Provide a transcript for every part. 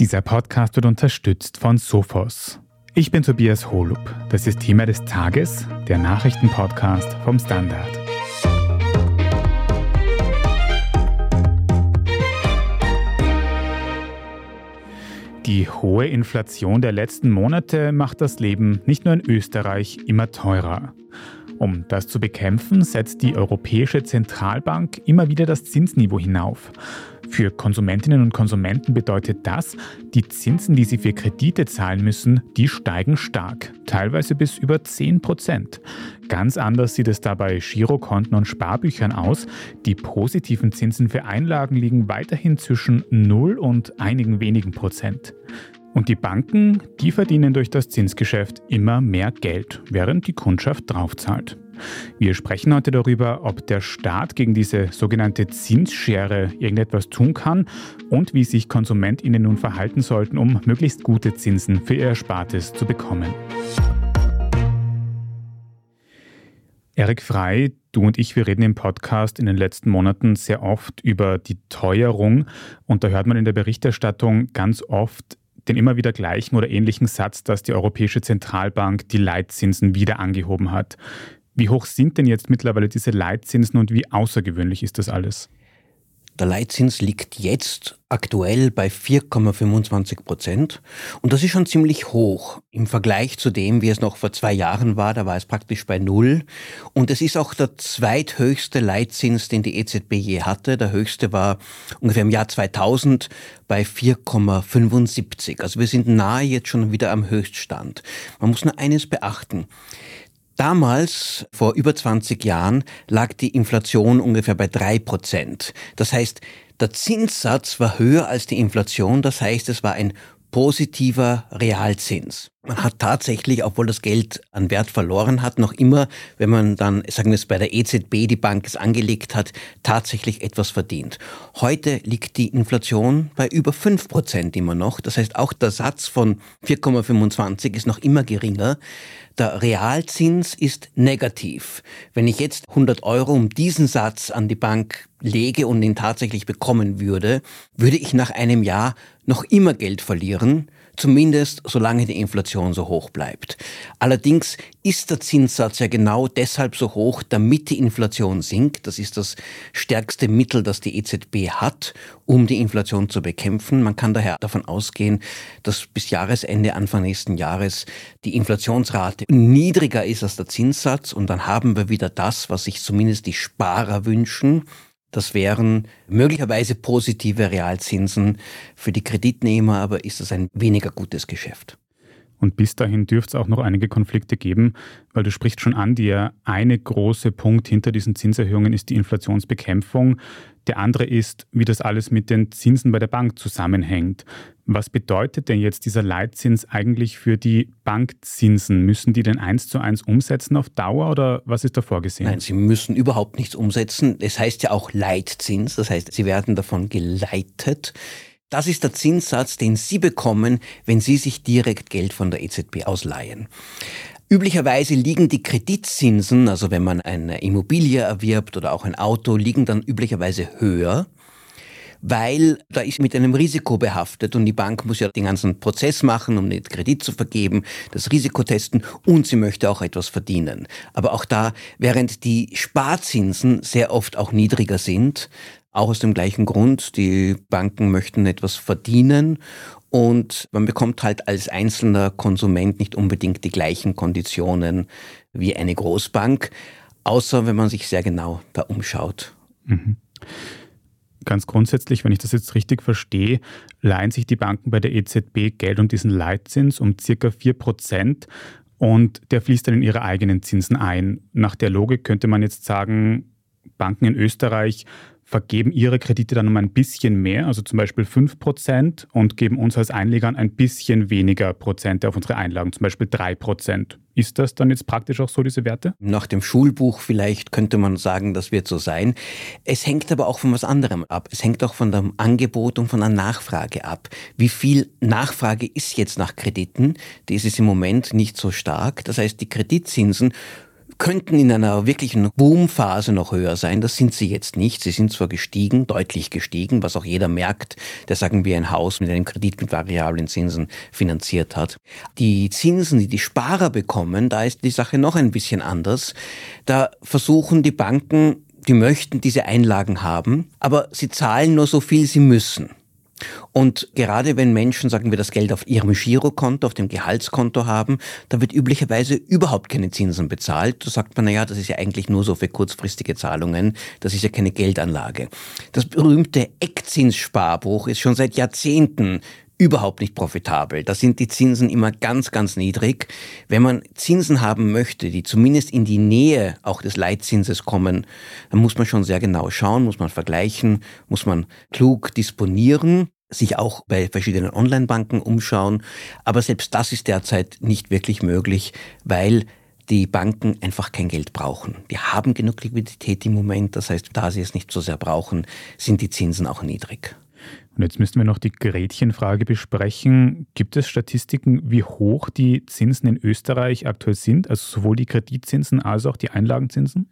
Dieser Podcast wird unterstützt von Sophos. Ich bin Tobias Holub. Das ist Thema des Tages, der Nachrichtenpodcast vom Standard. Die hohe Inflation der letzten Monate macht das Leben nicht nur in Österreich immer teurer. Um das zu bekämpfen, setzt die Europäische Zentralbank immer wieder das Zinsniveau hinauf. Für Konsumentinnen und Konsumenten bedeutet das, die Zinsen, die sie für Kredite zahlen müssen, die steigen stark, teilweise bis über 10 Prozent. Ganz anders sieht es da bei Girokonten und Sparbüchern aus. Die positiven Zinsen für Einlagen liegen weiterhin zwischen 0 und einigen wenigen Prozent. Und die Banken, die verdienen durch das Zinsgeschäft immer mehr Geld, während die Kundschaft draufzahlt. Wir sprechen heute darüber, ob der Staat gegen diese sogenannte Zinsschere irgendetwas tun kann und wie sich KonsumentInnen nun verhalten sollten, um möglichst gute Zinsen für ihr Erspartes zu bekommen. Erik Frei, du und ich, wir reden im Podcast in den letzten Monaten sehr oft über die Teuerung und da hört man in der Berichterstattung ganz oft, den immer wieder gleichen oder ähnlichen Satz, dass die Europäische Zentralbank die Leitzinsen wieder angehoben hat. Wie hoch sind denn jetzt mittlerweile diese Leitzinsen und wie außergewöhnlich ist das alles? Der Leitzins liegt jetzt aktuell bei 4,25 Prozent. Und das ist schon ziemlich hoch im Vergleich zu dem, wie es noch vor zwei Jahren war. Da war es praktisch bei Null. Und es ist auch der zweithöchste Leitzins, den die EZB je hatte. Der höchste war ungefähr im Jahr 2000 bei 4,75. Also wir sind nahe jetzt schon wieder am Höchststand. Man muss nur eines beachten. Damals, vor über 20 Jahren, lag die Inflation ungefähr bei drei Prozent. Das heißt, der Zinssatz war höher als die Inflation. Das heißt, es war ein positiver Realzins. Man hat tatsächlich, obwohl das Geld an Wert verloren hat, noch immer, wenn man dann, sagen wir es bei der EZB, die Bank es angelegt hat, tatsächlich etwas verdient. Heute liegt die Inflation bei über fünf Prozent immer noch. Das heißt, auch der Satz von 4,25 ist noch immer geringer. Der Realzins ist negativ. Wenn ich jetzt 100 Euro um diesen Satz an die Bank lege und ihn tatsächlich bekommen würde, würde ich nach einem Jahr noch immer Geld verlieren, zumindest solange die Inflation so hoch bleibt. Allerdings ist der Zinssatz ja genau deshalb so hoch, damit die Inflation sinkt. Das ist das stärkste Mittel, das die EZB hat, um die Inflation zu bekämpfen. Man kann daher davon ausgehen, dass bis Jahresende, Anfang nächsten Jahres die Inflationsrate niedriger ist als der Zinssatz und dann haben wir wieder das, was sich zumindest die Sparer wünschen, das wären möglicherweise positive Realzinsen für die Kreditnehmer, aber ist das ein weniger gutes Geschäft. Und bis dahin dürfte es auch noch einige Konflikte geben, weil du sprichst schon an, der eine große Punkt hinter diesen Zinserhöhungen ist die Inflationsbekämpfung. Der andere ist, wie das alles mit den Zinsen bei der Bank zusammenhängt. Was bedeutet denn jetzt dieser Leitzins eigentlich für die Bankzinsen? Müssen die den eins zu eins umsetzen auf Dauer oder was ist da vorgesehen? Nein, sie müssen überhaupt nichts umsetzen. Es heißt ja auch Leitzins, das heißt, sie werden davon geleitet. Das ist der Zinssatz, den Sie bekommen, wenn Sie sich direkt Geld von der EZB ausleihen. Üblicherweise liegen die Kreditzinsen, also wenn man eine Immobilie erwirbt oder auch ein Auto, liegen dann üblicherweise höher, weil da ist mit einem Risiko behaftet und die Bank muss ja den ganzen Prozess machen, um den Kredit zu vergeben, das Risiko testen und sie möchte auch etwas verdienen. Aber auch da, während die Sparzinsen sehr oft auch niedriger sind, auch aus dem gleichen Grund, die Banken möchten etwas verdienen und man bekommt halt als einzelner Konsument nicht unbedingt die gleichen Konditionen wie eine Großbank, außer wenn man sich sehr genau da umschaut. Mhm. Ganz grundsätzlich, wenn ich das jetzt richtig verstehe, leihen sich die Banken bei der EZB Geld um diesen Leitzins um circa 4 Prozent und der fließt dann in ihre eigenen Zinsen ein. Nach der Logik könnte man jetzt sagen, Banken in Österreich vergeben ihre Kredite dann um ein bisschen mehr, also zum Beispiel 5% und geben uns als Einlegern ein bisschen weniger Prozente auf unsere Einlagen, zum Beispiel 3%. Ist das dann jetzt praktisch auch so, diese Werte? Nach dem Schulbuch vielleicht könnte man sagen, das wird so sein. Es hängt aber auch von was anderem ab. Es hängt auch von dem Angebot und von der Nachfrage ab. Wie viel Nachfrage ist jetzt nach Krediten? Die ist im Moment nicht so stark. Das heißt, die Kreditzinsen könnten in einer wirklichen Boomphase noch höher sein. Das sind sie jetzt nicht. Sie sind zwar gestiegen, deutlich gestiegen, was auch jeder merkt, der sagen wir ein Haus mit einem Kredit mit variablen Zinsen finanziert hat. Die Zinsen, die die Sparer bekommen, da ist die Sache noch ein bisschen anders. Da versuchen die Banken die möchten diese Einlagen haben, aber sie zahlen nur so viel sie müssen. Und gerade wenn Menschen, sagen wir, das Geld auf ihrem Girokonto, auf dem Gehaltskonto haben, da wird üblicherweise überhaupt keine Zinsen bezahlt. Da sagt man, naja, das ist ja eigentlich nur so für kurzfristige Zahlungen, das ist ja keine Geldanlage. Das berühmte Eckzinssparbuch ist schon seit Jahrzehnten überhaupt nicht profitabel. Da sind die Zinsen immer ganz, ganz niedrig. Wenn man Zinsen haben möchte, die zumindest in die Nähe auch des Leitzinses kommen, dann muss man schon sehr genau schauen, muss man vergleichen, muss man klug disponieren sich auch bei verschiedenen Online-Banken umschauen. Aber selbst das ist derzeit nicht wirklich möglich, weil die Banken einfach kein Geld brauchen. Die haben genug Liquidität im Moment. Das heißt, da sie es nicht so sehr brauchen, sind die Zinsen auch niedrig. Und jetzt müssten wir noch die Gretchenfrage besprechen. Gibt es Statistiken, wie hoch die Zinsen in Österreich aktuell sind, also sowohl die Kreditzinsen als auch die Einlagenzinsen?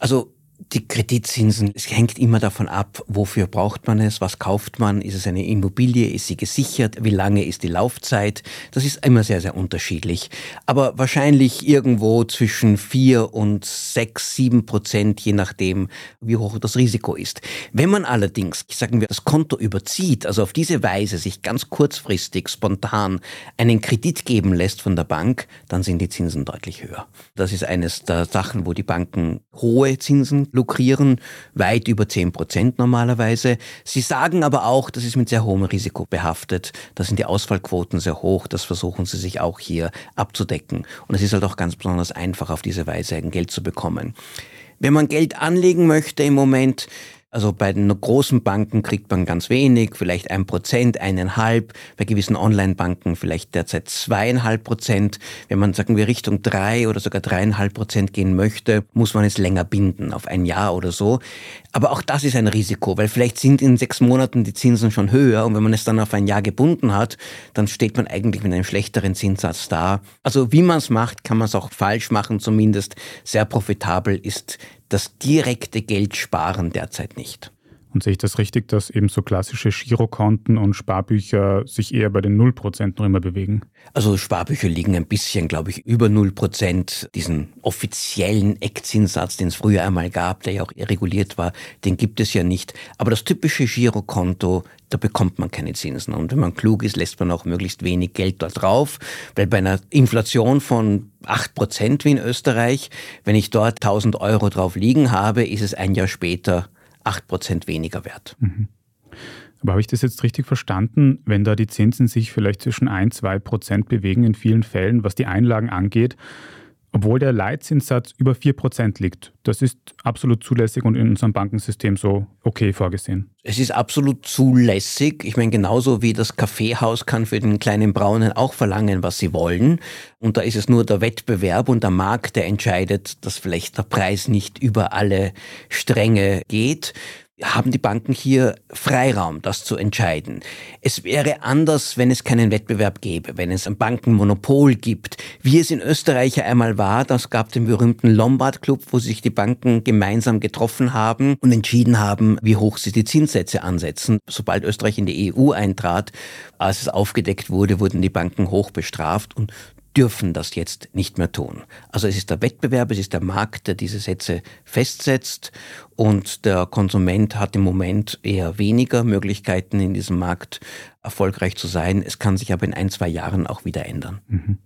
Also die Kreditzinsen, es hängt immer davon ab, wofür braucht man es, was kauft man, ist es eine Immobilie, ist sie gesichert, wie lange ist die Laufzeit. Das ist immer sehr, sehr unterschiedlich. Aber wahrscheinlich irgendwo zwischen vier und sechs, sieben Prozent, je nachdem, wie hoch das Risiko ist. Wenn man allerdings, sagen wir, das Konto überzieht, also auf diese Weise sich ganz kurzfristig, spontan einen Kredit geben lässt von der Bank, dann sind die Zinsen deutlich höher. Das ist eines der Sachen, wo die Banken hohe Zinsen lukrieren, weit über 10 Prozent normalerweise. Sie sagen aber auch, das ist mit sehr hohem Risiko behaftet. Da sind die Ausfallquoten sehr hoch. Das versuchen sie sich auch hier abzudecken. Und es ist halt auch ganz besonders einfach, auf diese Weise ein Geld zu bekommen. Wenn man Geld anlegen möchte im Moment, also bei den großen Banken kriegt man ganz wenig, vielleicht ein Prozent, eineinhalb, bei gewissen Online-Banken vielleicht derzeit zweieinhalb Prozent. Wenn man, sagen wir, Richtung drei oder sogar dreieinhalb Prozent gehen möchte, muss man es länger binden, auf ein Jahr oder so. Aber auch das ist ein Risiko, weil vielleicht sind in sechs Monaten die Zinsen schon höher und wenn man es dann auf ein Jahr gebunden hat, dann steht man eigentlich mit einem schlechteren Zinssatz da. Also wie man es macht, kann man es auch falsch machen, zumindest sehr profitabel ist das direkte Geldsparen derzeit nicht. Und sehe ich das richtig, dass eben so klassische Girokonten und Sparbücher sich eher bei den 0% noch immer bewegen? Also Sparbücher liegen ein bisschen, glaube ich, über 0%. Diesen offiziellen Eckzinssatz, den es früher einmal gab, der ja auch reguliert war, den gibt es ja nicht. Aber das typische Girokonto, da bekommt man keine Zinsen. Und wenn man klug ist, lässt man auch möglichst wenig Geld dort drauf, weil bei einer Inflation von 8% wie in Österreich, wenn ich dort 1000 Euro drauf liegen habe, ist es ein Jahr später 8% weniger wert. Mhm. Aber habe ich das jetzt richtig verstanden, wenn da die Zinsen sich vielleicht zwischen 1, 2 Prozent bewegen in vielen Fällen, was die Einlagen angeht, obwohl der Leitzinssatz über 4 Prozent liegt? Das ist absolut zulässig und in unserem Bankensystem so okay vorgesehen. Es ist absolut zulässig. Ich meine, genauso wie das Kaffeehaus kann für den kleinen Braunen auch verlangen, was sie wollen. Und da ist es nur der Wettbewerb und der Markt, der entscheidet, dass vielleicht der Preis nicht über alle Stränge geht haben die Banken hier Freiraum, das zu entscheiden. Es wäre anders, wenn es keinen Wettbewerb gäbe, wenn es ein Bankenmonopol gibt, wie es in Österreich ja einmal war. Das gab den berühmten Lombard Club, wo sich die Banken gemeinsam getroffen haben und entschieden haben, wie hoch sie die Zinssätze ansetzen. Sobald Österreich in die EU eintrat, als es aufgedeckt wurde, wurden die Banken hoch bestraft und dürfen das jetzt nicht mehr tun. Also es ist der Wettbewerb, es ist der Markt, der diese Sätze festsetzt und der Konsument hat im Moment eher weniger Möglichkeiten in diesem Markt erfolgreich zu sein. Es kann sich aber in ein, zwei Jahren auch wieder ändern. Mhm.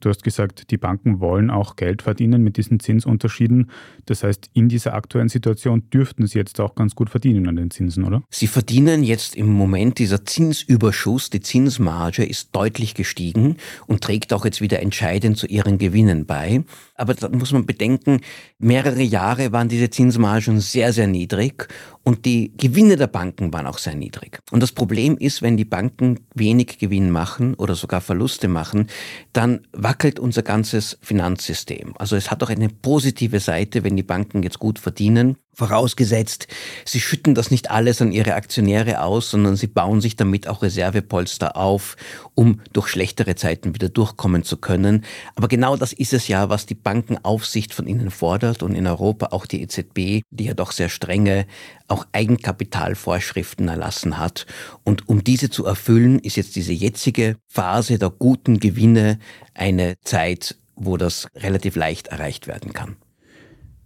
Du hast gesagt, die Banken wollen auch Geld verdienen mit diesen Zinsunterschieden. Das heißt, in dieser aktuellen Situation dürften sie jetzt auch ganz gut verdienen an den Zinsen, oder? Sie verdienen jetzt im Moment, dieser Zinsüberschuss, die Zinsmarge ist deutlich gestiegen und trägt auch jetzt wieder entscheidend zu ihren Gewinnen bei. Aber da muss man bedenken, mehrere Jahre waren diese Zinsmargen sehr, sehr niedrig und die Gewinne der Banken waren auch sehr niedrig. Und das Problem ist, wenn die Banken wenig Gewinn machen oder sogar Verluste machen, dann wackelt unser ganzes Finanzsystem. Also es hat auch eine positive Seite, wenn die Banken jetzt gut verdienen. Vorausgesetzt, sie schütten das nicht alles an ihre Aktionäre aus, sondern sie bauen sich damit auch Reservepolster auf, um durch schlechtere Zeiten wieder durchkommen zu können. Aber genau das ist es ja, was die Bankenaufsicht von ihnen fordert und in Europa auch die EZB, die ja doch sehr strenge auch Eigenkapitalvorschriften erlassen hat. Und um diese zu erfüllen, ist jetzt diese jetzige Phase der guten Gewinne eine Zeit, wo das relativ leicht erreicht werden kann.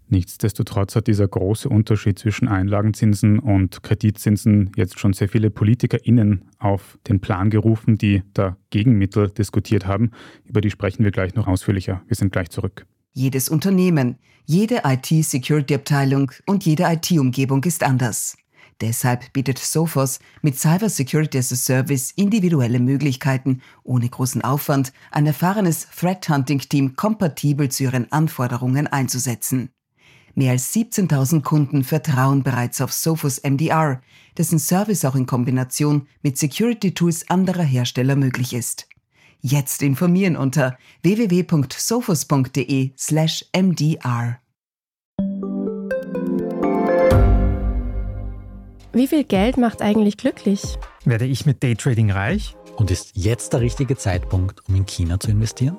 Nichtsdestotrotz hat dieser große Unterschied zwischen Einlagenzinsen und Kreditzinsen jetzt schon sehr viele PolitikerInnen auf den Plan gerufen, die da Gegenmittel diskutiert haben. Über die sprechen wir gleich noch ausführlicher. Wir sind gleich zurück. Jedes Unternehmen, jede IT-Security-Abteilung und jede IT-Umgebung ist anders. Deshalb bietet Sophos mit Cyber Security as a Service individuelle Möglichkeiten, ohne großen Aufwand ein erfahrenes Threat Hunting Team kompatibel zu ihren Anforderungen einzusetzen. Mehr als 17.000 Kunden vertrauen bereits auf Sophos MDR, dessen Service auch in Kombination mit Security-Tools anderer Hersteller möglich ist. Jetzt informieren unter www.sophos.de/mdr. slash Wie viel Geld macht eigentlich glücklich? Werde ich mit Daytrading reich? Und ist jetzt der richtige Zeitpunkt, um in China zu investieren?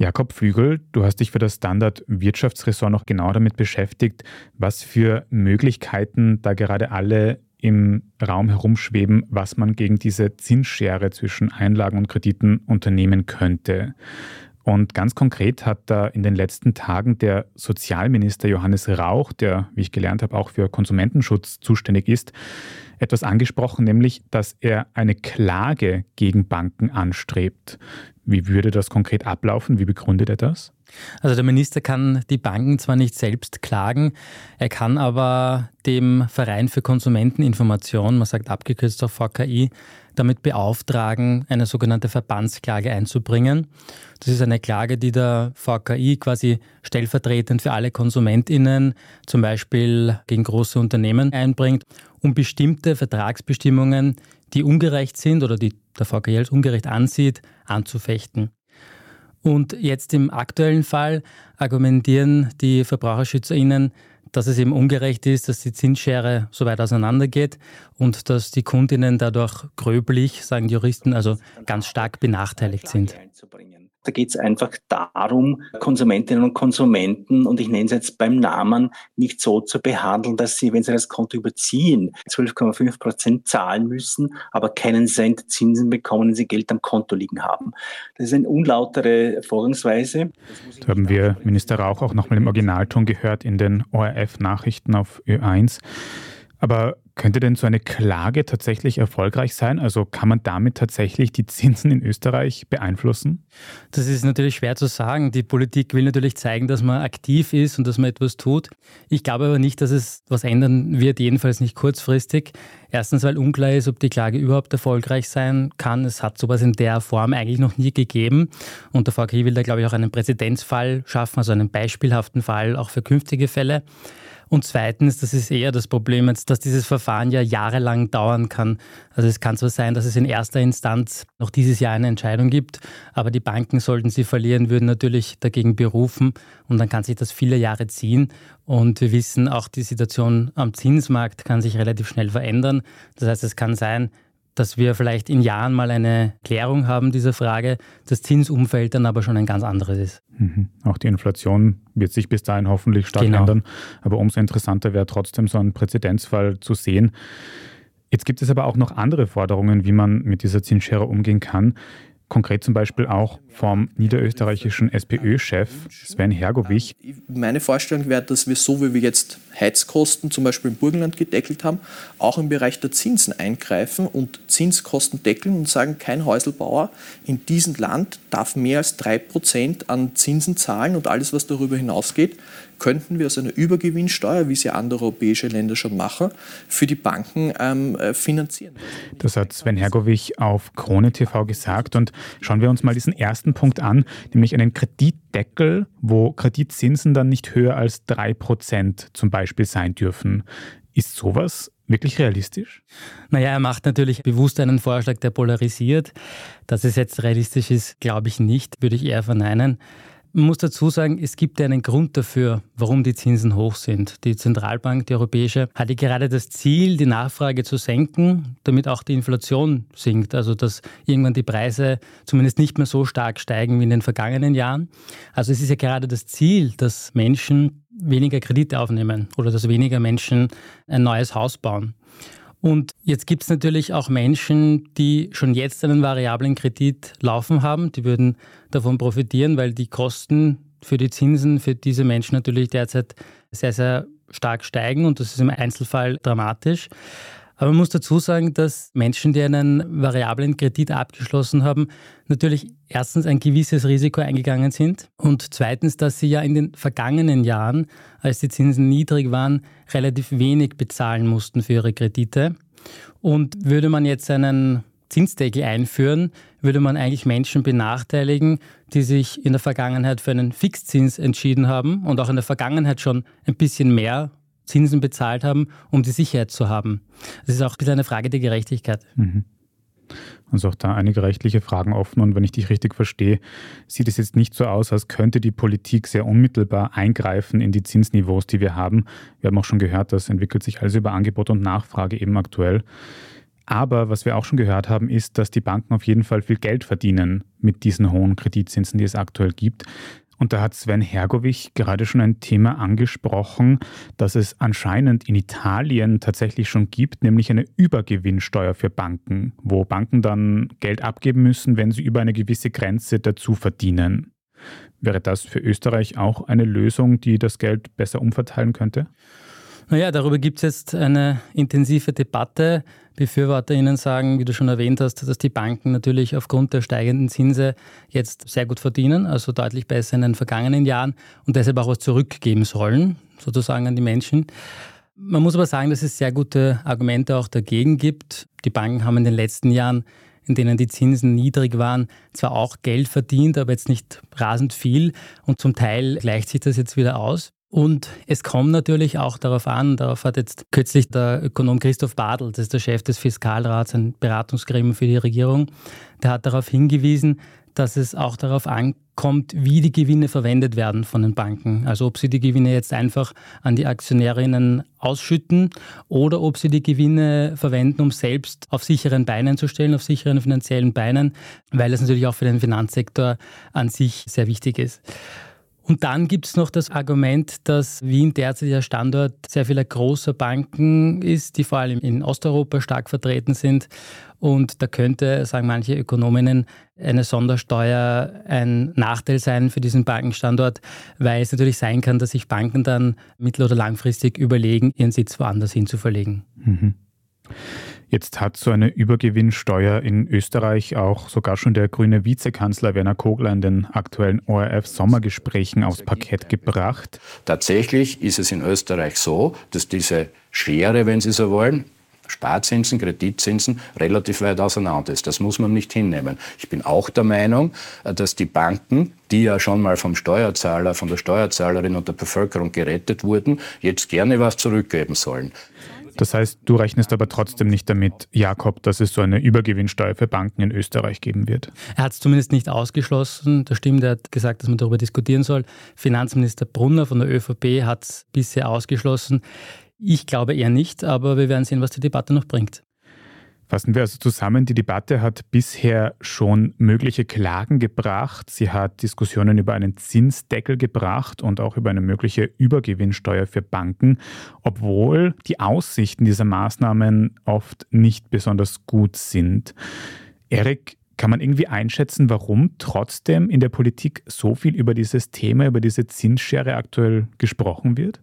Jakob Flügel, du hast dich für das Standard Wirtschaftsressort noch genau damit beschäftigt, was für Möglichkeiten da gerade alle im Raum herumschweben, was man gegen diese Zinsschere zwischen Einlagen und Krediten unternehmen könnte. Und ganz konkret hat da in den letzten Tagen der Sozialminister Johannes Rauch, der, wie ich gelernt habe, auch für Konsumentenschutz zuständig ist, etwas angesprochen, nämlich, dass er eine Klage gegen Banken anstrebt. Wie würde das konkret ablaufen? Wie begründet er das? Also der Minister kann die Banken zwar nicht selbst klagen, er kann aber dem Verein für Konsumenteninformation, man sagt abgekürzt auf VKI, damit beauftragen, eine sogenannte Verbandsklage einzubringen. Das ist eine Klage, die der VKI quasi stellvertretend für alle KonsumentInnen, zum Beispiel gegen große Unternehmen, einbringt, um bestimmte Vertragsbestimmungen, die ungerecht sind oder die der VKI als ungerecht ansieht, anzufechten. Und jetzt im aktuellen Fall argumentieren die VerbraucherschützerInnen, dass es eben ungerecht ist, dass die Zinsschere so weit auseinandergeht und dass die Kundinnen dadurch gröblich, sagen die Juristen, also ganz stark benachteiligt sind. Da geht es einfach darum, Konsumentinnen und Konsumenten, und ich nenne es jetzt beim Namen, nicht so zu behandeln, dass sie, wenn sie das Konto überziehen, 12,5 Prozent zahlen müssen, aber keinen Cent Zinsen bekommen, wenn sie Geld am Konto liegen haben. Das ist eine unlautere Vorgangsweise. Da haben wir Minister Rauch auch nochmal im Originalton gehört in den ORF-Nachrichten auf Ö1. Aber könnte denn so eine Klage tatsächlich erfolgreich sein? Also kann man damit tatsächlich die Zinsen in Österreich beeinflussen? Das ist natürlich schwer zu sagen. Die Politik will natürlich zeigen, dass man aktiv ist und dass man etwas tut. Ich glaube aber nicht, dass es was ändern wird, jedenfalls nicht kurzfristig. Erstens, weil unklar ist, ob die Klage überhaupt erfolgreich sein kann. Es hat sowas in der Form eigentlich noch nie gegeben. Und der VKI will da, glaube ich, auch einen Präzedenzfall schaffen, also einen beispielhaften Fall auch für künftige Fälle. Und zweitens, das ist eher das Problem dass dieses Verfahren ja jahrelang dauern kann. Also es kann zwar sein, dass es in erster Instanz noch dieses Jahr eine Entscheidung gibt, aber die Banken, sollten sie verlieren, würden natürlich dagegen berufen und dann kann sich das viele Jahre ziehen. Und wir wissen, auch die Situation am Zinsmarkt kann sich relativ schnell verändern. Das heißt, es kann sein, dass wir vielleicht in Jahren mal eine Klärung haben dieser Frage, das Zinsumfeld dann aber schon ein ganz anderes ist. Mhm. Auch die Inflation wird sich bis dahin hoffentlich stark genau. ändern. Aber umso interessanter wäre trotzdem so ein Präzedenzfall zu sehen. Jetzt gibt es aber auch noch andere Forderungen, wie man mit dieser Zinsschere umgehen kann. Konkret zum Beispiel auch vom niederösterreichischen SPÖ-Chef Sven Hergovich. Meine Vorstellung wäre, dass wir so, wie wir jetzt Heizkosten zum Beispiel im Burgenland gedeckelt haben, auch im Bereich der Zinsen eingreifen und Zinskosten deckeln und sagen, kein Häuselbauer in diesem Land darf mehr als 3% an Zinsen zahlen und alles, was darüber hinausgeht, könnten wir aus einer Übergewinnsteuer, wie sie andere europäische Länder schon machen, für die Banken ähm, äh, finanzieren. Das hat Sven Hergovich auf Krone TV gesagt. Und schauen wir uns mal diesen ersten Punkt an, nämlich einen Kreditdeckel, wo Kreditzinsen dann nicht höher als 3% zum Beispiel sein dürfen. Ist sowas wirklich realistisch? Naja, er macht natürlich bewusst einen Vorschlag, der polarisiert. Dass es jetzt realistisch ist, glaube ich nicht, würde ich eher verneinen. Man muss dazu sagen, es gibt einen Grund dafür, warum die Zinsen hoch sind. Die Zentralbank, die europäische, hatte gerade das Ziel, die Nachfrage zu senken, damit auch die Inflation sinkt. Also dass irgendwann die Preise zumindest nicht mehr so stark steigen wie in den vergangenen Jahren. Also es ist ja gerade das Ziel, dass Menschen weniger Kredite aufnehmen oder dass weniger Menschen ein neues Haus bauen. Und jetzt gibt es natürlich auch Menschen, die schon jetzt einen variablen Kredit laufen haben. Die würden davon profitieren, weil die Kosten für die Zinsen für diese Menschen natürlich derzeit sehr, sehr stark steigen und das ist im Einzelfall dramatisch. Aber man muss dazu sagen, dass Menschen, die einen variablen Kredit abgeschlossen haben, natürlich erstens ein gewisses Risiko eingegangen sind und zweitens, dass sie ja in den vergangenen Jahren, als die Zinsen niedrig waren, relativ wenig bezahlen mussten für ihre Kredite. Und würde man jetzt einen Zinsdeckel einführen, würde man eigentlich Menschen benachteiligen, die sich in der Vergangenheit für einen Fixzins entschieden haben und auch in der Vergangenheit schon ein bisschen mehr Zinsen bezahlt haben, um die Sicherheit zu haben. Das ist auch ein eine Frage der Gerechtigkeit. Mhm. Also auch da einige rechtliche Fragen offen. Und wenn ich dich richtig verstehe, sieht es jetzt nicht so aus, als könnte die Politik sehr unmittelbar eingreifen in die Zinsniveaus, die wir haben. Wir haben auch schon gehört, das entwickelt sich alles über Angebot und Nachfrage eben aktuell. Aber was wir auch schon gehört haben, ist, dass die Banken auf jeden Fall viel Geld verdienen mit diesen hohen Kreditzinsen, die es aktuell gibt. Und da hat Sven Hergovich gerade schon ein Thema angesprochen, das es anscheinend in Italien tatsächlich schon gibt, nämlich eine Übergewinnsteuer für Banken, wo Banken dann Geld abgeben müssen, wenn sie über eine gewisse Grenze dazu verdienen. Wäre das für Österreich auch eine Lösung, die das Geld besser umverteilen könnte? Naja, darüber gibt es jetzt eine intensive Debatte. BefürworterInnen sagen, wie du schon erwähnt hast, dass die Banken natürlich aufgrund der steigenden Zinse jetzt sehr gut verdienen, also deutlich besser in den vergangenen Jahren und deshalb auch was zurückgeben sollen, sozusagen an die Menschen. Man muss aber sagen, dass es sehr gute Argumente auch dagegen gibt. Die Banken haben in den letzten Jahren in denen die Zinsen niedrig waren, zwar auch Geld verdient, aber jetzt nicht rasend viel. Und zum Teil gleicht sich das jetzt wieder aus. Und es kommt natürlich auch darauf an, darauf hat jetzt kürzlich der Ökonom Christoph Badl, das ist der Chef des Fiskalrats, ein Beratungsgremium für die Regierung, der hat darauf hingewiesen, dass es auch darauf ankommt, wie die Gewinne verwendet werden von den Banken. Also ob sie die Gewinne jetzt einfach an die Aktionärinnen ausschütten oder ob sie die Gewinne verwenden, um selbst auf sicheren Beinen zu stellen, auf sicheren finanziellen Beinen, weil es natürlich auch für den Finanzsektor an sich sehr wichtig ist. Und dann gibt es noch das Argument, dass Wien derzeit der Standort sehr vieler großer Banken ist, die vor allem in Osteuropa stark vertreten sind. Und da könnte, sagen manche Ökonominnen, eine Sondersteuer ein Nachteil sein für diesen Bankenstandort, weil es natürlich sein kann, dass sich Banken dann mittel- oder langfristig überlegen, ihren Sitz woanders hin zu verlegen. Mhm. Jetzt hat so eine Übergewinnsteuer in Österreich auch sogar schon der grüne Vizekanzler Werner Kogler in den aktuellen ORF-Sommergesprächen aufs Parkett gebracht. Tatsächlich ist es in Österreich so, dass diese Schere, wenn Sie so wollen, Sparzinsen, Kreditzinsen relativ weit auseinander ist. Das muss man nicht hinnehmen. Ich bin auch der Meinung, dass die Banken, die ja schon mal vom Steuerzahler, von der Steuerzahlerin und der Bevölkerung gerettet wurden, jetzt gerne was zurückgeben sollen. Das heißt, du rechnest aber trotzdem nicht damit, Jakob, dass es so eine Übergewinnsteuer für Banken in Österreich geben wird. Er hat es zumindest nicht ausgeschlossen. Das stimmt, er hat gesagt, dass man darüber diskutieren soll. Finanzminister Brunner von der ÖVP hat es bisher ausgeschlossen. Ich glaube eher nicht, aber wir werden sehen, was die Debatte noch bringt. Fassen wir also zusammen, die Debatte hat bisher schon mögliche Klagen gebracht. Sie hat Diskussionen über einen Zinsdeckel gebracht und auch über eine mögliche Übergewinnsteuer für Banken, obwohl die Aussichten dieser Maßnahmen oft nicht besonders gut sind. Erik, kann man irgendwie einschätzen, warum trotzdem in der Politik so viel über dieses Thema, über diese Zinsschere aktuell gesprochen wird?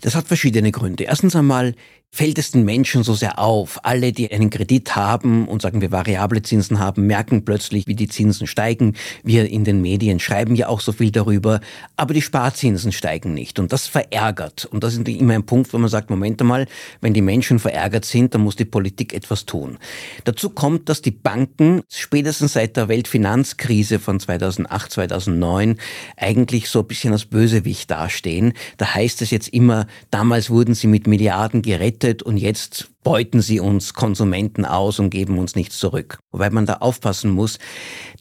Das hat verschiedene Gründe. Erstens einmal fällt es den Menschen so sehr auf. Alle, die einen Kredit haben und sagen wir variable Zinsen haben, merken plötzlich, wie die Zinsen steigen. Wir in den Medien schreiben ja auch so viel darüber, aber die Sparzinsen steigen nicht und das verärgert. Und das ist immer ein Punkt, wo man sagt, Moment einmal, wenn die Menschen verärgert sind, dann muss die Politik etwas tun. Dazu kommt, dass die Banken spätestens seit der Weltfinanzkrise von 2008, 2009 eigentlich so ein bisschen als Bösewicht dastehen. Da heißt es jetzt immer, damals wurden sie mit Milliarden gerettet und jetzt beuten sie uns Konsumenten aus und geben uns nichts zurück. Wobei man da aufpassen muss,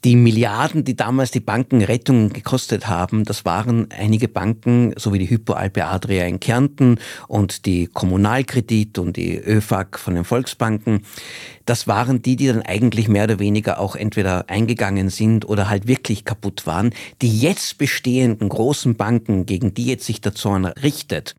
die Milliarden, die damals die Banken Rettungen gekostet haben, das waren einige Banken, so wie die Hypo Alpe Adria in Kärnten und die Kommunalkredit und die ÖFAG von den Volksbanken. Das waren die, die dann eigentlich mehr oder weniger auch entweder eingegangen sind oder halt wirklich kaputt waren. Die jetzt bestehenden großen Banken, gegen die jetzt sich der Zorn richtet,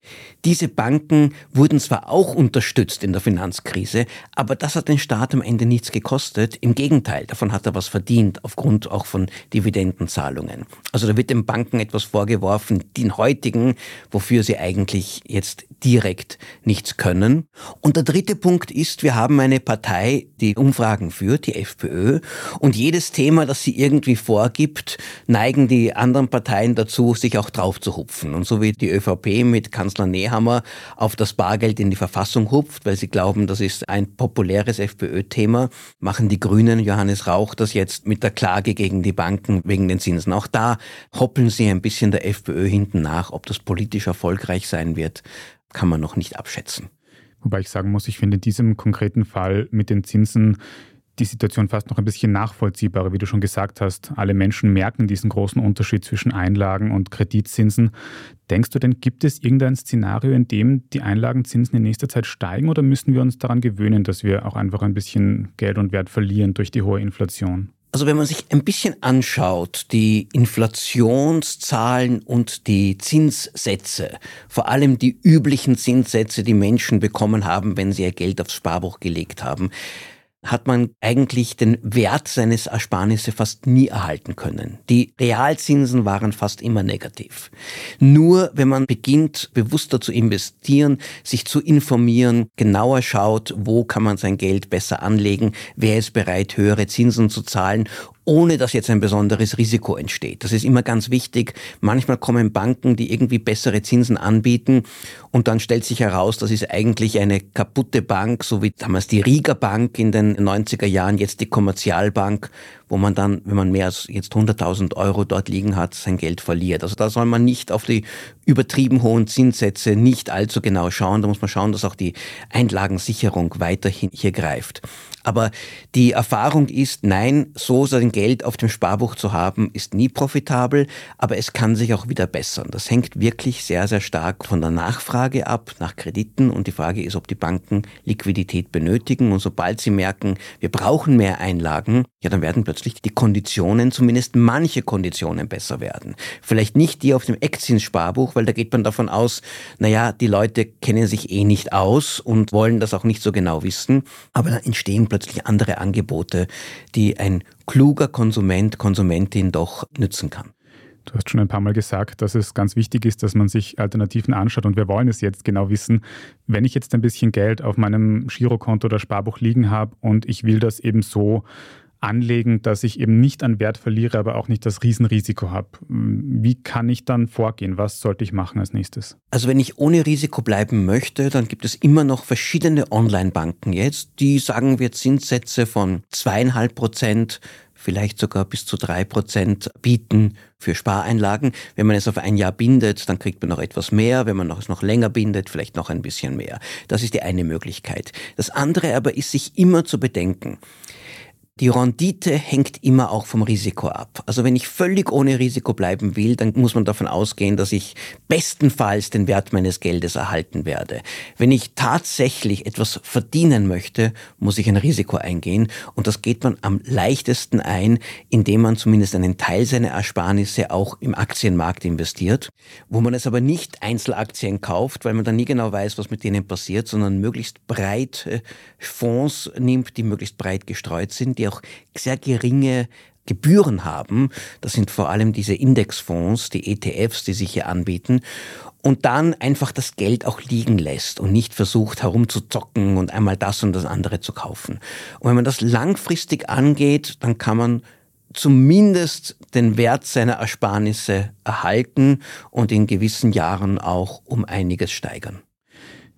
diese Banken wurden zwar auch unterstützt in der Finanzkrise, aber das hat den Staat am Ende nichts gekostet. Im Gegenteil, davon hat er was verdient, aufgrund auch von Dividendenzahlungen. Also da wird den Banken etwas vorgeworfen, den heutigen, wofür sie eigentlich jetzt direkt nichts können. Und der dritte Punkt ist, wir haben eine Partei, die Umfragen führt, die FPÖ, und jedes Thema, das sie irgendwie vorgibt, neigen die anderen Parteien dazu, sich auch drauf zu hupfen. Und so wie die ÖVP mit Kanzler Nehammer auf das Bargeld in die Verfassung hupft, weil sie glauben, das ist ein populäres FPÖ-Thema, machen die Grünen, Johannes Rauch, das jetzt mit der Klage gegen die Banken wegen den Zinsen. Auch da hoppeln sie ein bisschen der FPÖ hinten nach. Ob das politisch erfolgreich sein wird, kann man noch nicht abschätzen. Wobei ich sagen muss, ich finde in diesem konkreten Fall mit den Zinsen die Situation fast noch ein bisschen nachvollziehbarer, wie du schon gesagt hast. Alle Menschen merken diesen großen Unterschied zwischen Einlagen und Kreditzinsen. Denkst du denn, gibt es irgendein Szenario, in dem die Einlagenzinsen in nächster Zeit steigen oder müssen wir uns daran gewöhnen, dass wir auch einfach ein bisschen Geld und Wert verlieren durch die hohe Inflation? Also wenn man sich ein bisschen anschaut, die Inflationszahlen und die Zinssätze, vor allem die üblichen Zinssätze, die Menschen bekommen haben, wenn sie ihr Geld aufs Sparbuch gelegt haben, hat man eigentlich den Wert seines Ersparnisse fast nie erhalten können. Die Realzinsen waren fast immer negativ. Nur wenn man beginnt, bewusster zu investieren, sich zu informieren, genauer schaut, wo kann man sein Geld besser anlegen, wer ist bereit, höhere Zinsen zu zahlen ohne dass jetzt ein besonderes Risiko entsteht. Das ist immer ganz wichtig. Manchmal kommen Banken, die irgendwie bessere Zinsen anbieten und dann stellt sich heraus, das ist eigentlich eine kaputte Bank, so wie damals die Riga Bank in den 90er Jahren, jetzt die Kommerzialbank, wo man dann, wenn man mehr als jetzt 100.000 Euro dort liegen hat, sein Geld verliert. Also da soll man nicht auf die übertrieben hohen Zinssätze nicht allzu genau schauen. Da muss man schauen, dass auch die Einlagensicherung weiterhin hier greift. Aber die Erfahrung ist, nein, so sein Geld auf dem Sparbuch zu haben, ist nie profitabel, aber es kann sich auch wieder bessern. Das hängt wirklich sehr, sehr stark von der Nachfrage ab, nach Krediten. Und die Frage ist, ob die Banken Liquidität benötigen. Und sobald sie merken, wir brauchen mehr Einlagen, ja, dann werden plötzlich die Konditionen, zumindest manche Konditionen besser werden. Vielleicht nicht die auf dem Eckzinssparbuch, weil da geht man davon aus, naja, die Leute kennen sich eh nicht aus und wollen das auch nicht so genau wissen. Aber da entstehen plötzlich andere Angebote, die ein kluger Konsument, Konsumentin doch nützen kann. Du hast schon ein paar Mal gesagt, dass es ganz wichtig ist, dass man sich Alternativen anschaut. Und wir wollen es jetzt genau wissen. Wenn ich jetzt ein bisschen Geld auf meinem Girokonto oder Sparbuch liegen habe und ich will das eben so anlegen, dass ich eben nicht an Wert verliere, aber auch nicht das Riesenrisiko habe. Wie kann ich dann vorgehen? Was sollte ich machen als nächstes? Also wenn ich ohne Risiko bleiben möchte, dann gibt es immer noch verschiedene Online-Banken jetzt, die sagen wir Zinssätze von zweieinhalb Prozent vielleicht sogar bis zu drei Prozent bieten für Spareinlagen. Wenn man es auf ein Jahr bindet, dann kriegt man noch etwas mehr. Wenn man es noch länger bindet, vielleicht noch ein bisschen mehr. Das ist die eine Möglichkeit. Das andere aber ist, sich immer zu bedenken, die Rendite hängt immer auch vom Risiko ab. Also wenn ich völlig ohne Risiko bleiben will, dann muss man davon ausgehen, dass ich bestenfalls den Wert meines Geldes erhalten werde. Wenn ich tatsächlich etwas verdienen möchte, muss ich ein Risiko eingehen und das geht man am leichtesten ein, indem man zumindest einen Teil seiner Ersparnisse auch im Aktienmarkt investiert, wo man es aber nicht Einzelaktien kauft, weil man dann nie genau weiß, was mit denen passiert, sondern möglichst breit Fonds nimmt, die möglichst breit gestreut sind, die auch sehr geringe Gebühren haben. Das sind vor allem diese Indexfonds, die ETFs, die sich hier anbieten. Und dann einfach das Geld auch liegen lässt und nicht versucht herumzuzocken und einmal das und das andere zu kaufen. Und wenn man das langfristig angeht, dann kann man zumindest den Wert seiner Ersparnisse erhalten und in gewissen Jahren auch um einiges steigern.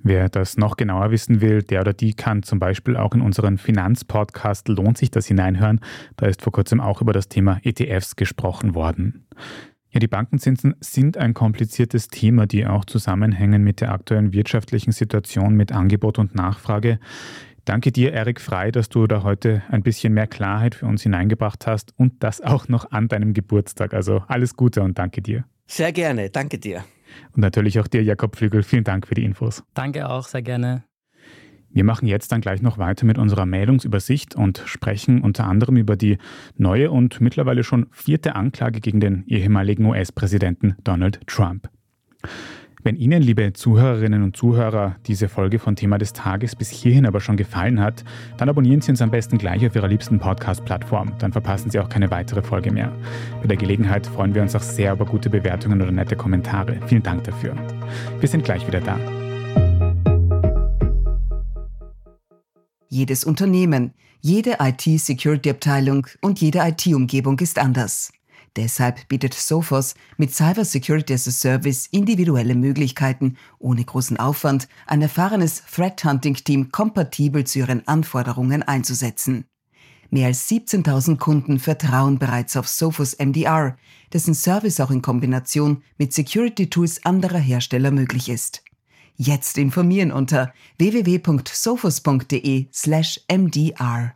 Wer das noch genauer wissen will, der oder die kann zum Beispiel auch in unseren Finanzpodcast Lohnt sich das hineinhören. Da ist vor kurzem auch über das Thema ETFs gesprochen worden. Ja, die Bankenzinsen sind ein kompliziertes Thema, die auch zusammenhängen mit der aktuellen wirtschaftlichen Situation mit Angebot und Nachfrage. Danke dir, Erik Frei, dass du da heute ein bisschen mehr Klarheit für uns hineingebracht hast und das auch noch an deinem Geburtstag. Also alles Gute und danke dir. Sehr gerne, danke dir. Und natürlich auch dir, Jakob Flügel. Vielen Dank für die Infos. Danke auch, sehr gerne. Wir machen jetzt dann gleich noch weiter mit unserer Meldungsübersicht und sprechen unter anderem über die neue und mittlerweile schon vierte Anklage gegen den ehemaligen US-Präsidenten Donald Trump. Wenn Ihnen, liebe Zuhörerinnen und Zuhörer, diese Folge von Thema des Tages bis hierhin aber schon gefallen hat, dann abonnieren Sie uns am besten gleich auf Ihrer liebsten Podcast-Plattform. Dann verpassen Sie auch keine weitere Folge mehr. Bei der Gelegenheit freuen wir uns auch sehr über gute Bewertungen oder nette Kommentare. Vielen Dank dafür. Wir sind gleich wieder da. Jedes Unternehmen, jede IT-Security-Abteilung und jede IT-Umgebung ist anders. Deshalb bietet Sophos mit Cyber Security as a Service individuelle Möglichkeiten, ohne großen Aufwand ein erfahrenes Threat Hunting Team kompatibel zu ihren Anforderungen einzusetzen. Mehr als 17.000 Kunden vertrauen bereits auf Sophos MDR, dessen Service auch in Kombination mit Security Tools anderer Hersteller möglich ist. Jetzt informieren unter www.sophos.de/mdr.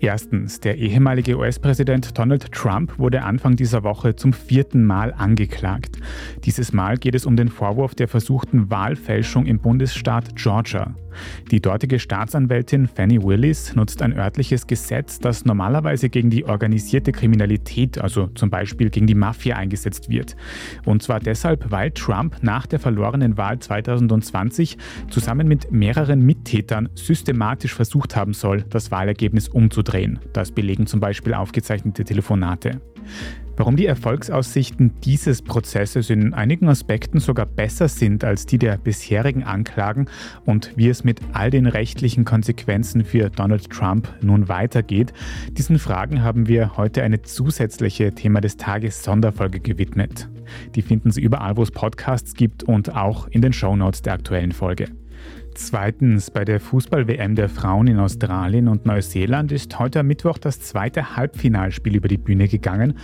Erstens, der ehemalige US-Präsident Donald Trump wurde Anfang dieser Woche zum vierten Mal angeklagt. Dieses Mal geht es um den Vorwurf der versuchten Wahlfälschung im Bundesstaat Georgia. Die dortige Staatsanwältin Fanny Willis nutzt ein örtliches Gesetz, das normalerweise gegen die organisierte Kriminalität, also zum Beispiel gegen die Mafia, eingesetzt wird. Und zwar deshalb, weil Trump nach der verlorenen Wahl 2020 zusammen mit mehreren Mittätern systematisch versucht haben soll, das Wahlergebnis umzudrehen. Das belegen zum Beispiel aufgezeichnete Telefonate. Warum die Erfolgsaussichten dieses Prozesses in einigen Aspekten sogar besser sind als die der bisherigen Anklagen und wie es mit all den rechtlichen Konsequenzen für Donald Trump nun weitergeht, diesen Fragen haben wir heute eine zusätzliche Thema des Tages Sonderfolge gewidmet. Die finden Sie überall, wo es Podcasts gibt und auch in den Shownotes der aktuellen Folge. Zweitens, bei der Fußball-WM der Frauen in Australien und Neuseeland ist heute am Mittwoch das zweite Halbfinalspiel über die Bühne gegangen.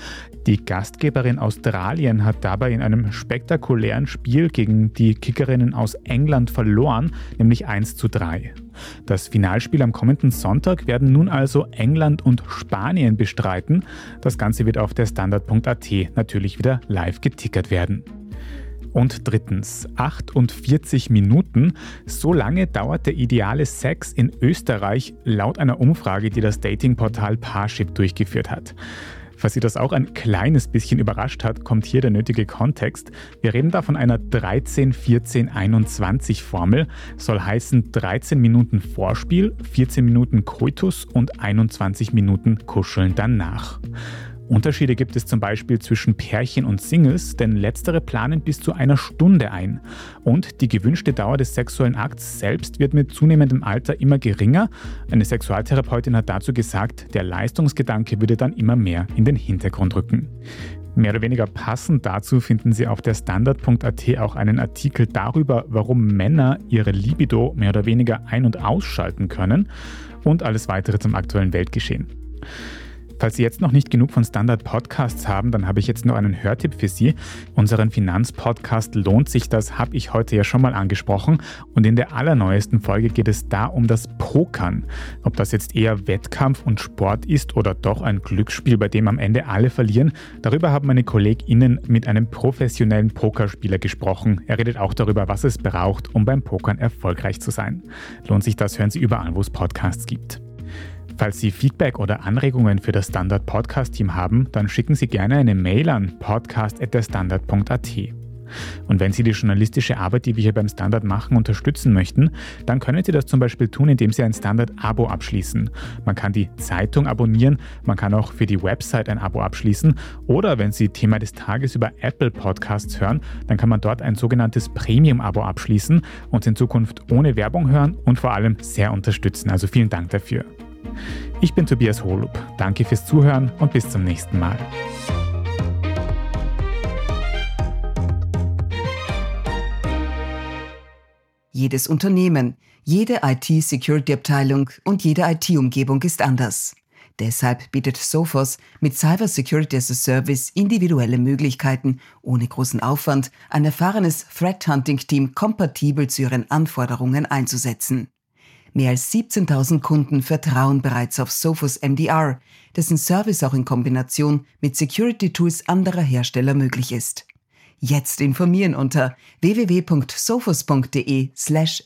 Die Gastgeberin Australien hat dabei in einem spektakulären Spiel gegen die Kickerinnen aus England verloren, nämlich 1 zu 3. Das Finalspiel am kommenden Sonntag werden nun also England und Spanien bestreiten. Das Ganze wird auf der Standard.at natürlich wieder live getickert werden. Und drittens, 48 Minuten. So lange dauert der ideale Sex in Österreich laut einer Umfrage, die das Datingportal Parship durchgeführt hat. Falls Sie das auch ein kleines bisschen überrascht hat, kommt hier der nötige Kontext. Wir reden da von einer 13-14-21 Formel. Soll heißen 13 Minuten Vorspiel, 14 Minuten Koitus und 21 Minuten Kuscheln danach. Unterschiede gibt es zum Beispiel zwischen Pärchen und Singles, denn letztere planen bis zu einer Stunde ein. Und die gewünschte Dauer des sexuellen Akts selbst wird mit zunehmendem Alter immer geringer. Eine Sexualtherapeutin hat dazu gesagt, der Leistungsgedanke würde dann immer mehr in den Hintergrund rücken. Mehr oder weniger passend dazu finden Sie auf der Standard.at auch einen Artikel darüber, warum Männer ihre Libido mehr oder weniger ein- und ausschalten können und alles weitere zum aktuellen Weltgeschehen. Falls Sie jetzt noch nicht genug von Standard Podcasts haben, dann habe ich jetzt noch einen Hörtipp für Sie. Unseren Finanzpodcast Lohnt sich das, habe ich heute ja schon mal angesprochen. Und in der allerneuesten Folge geht es da um das Pokern. Ob das jetzt eher Wettkampf und Sport ist oder doch ein Glücksspiel, bei dem am Ende alle verlieren, darüber haben meine KollegInnen mit einem professionellen Pokerspieler gesprochen. Er redet auch darüber, was es braucht, um beim Pokern erfolgreich zu sein. Lohnt sich das, hören Sie überall, wo es Podcasts gibt. Falls Sie Feedback oder Anregungen für das Standard Podcast Team haben, dann schicken Sie gerne eine Mail an podcast.derstandard.at. Und wenn Sie die journalistische Arbeit, die wir hier beim Standard machen, unterstützen möchten, dann können Sie das zum Beispiel tun, indem Sie ein Standard-Abo abschließen. Man kann die Zeitung abonnieren, man kann auch für die Website ein Abo abschließen oder wenn Sie Thema des Tages über Apple Podcasts hören, dann kann man dort ein sogenanntes Premium-Abo abschließen und in Zukunft ohne Werbung hören und vor allem sehr unterstützen. Also vielen Dank dafür. Ich bin Tobias Holub. Danke fürs Zuhören und bis zum nächsten Mal. Jedes Unternehmen, jede IT-Security-Abteilung und jede IT-Umgebung ist anders. Deshalb bietet Sophos mit Cyber Security as a Service individuelle Möglichkeiten, ohne großen Aufwand ein erfahrenes Threat Hunting Team kompatibel zu ihren Anforderungen einzusetzen. Mehr als 17.000 Kunden vertrauen bereits auf Sophos MDR, dessen Service auch in Kombination mit Security-Tools anderer Hersteller möglich ist. Jetzt informieren unter www.sophos.de/mdr. slash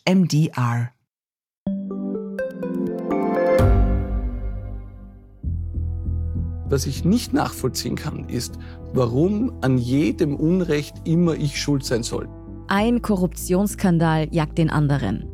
Was ich nicht nachvollziehen kann, ist, warum an jedem Unrecht immer ich schuld sein soll. Ein Korruptionsskandal jagt den anderen.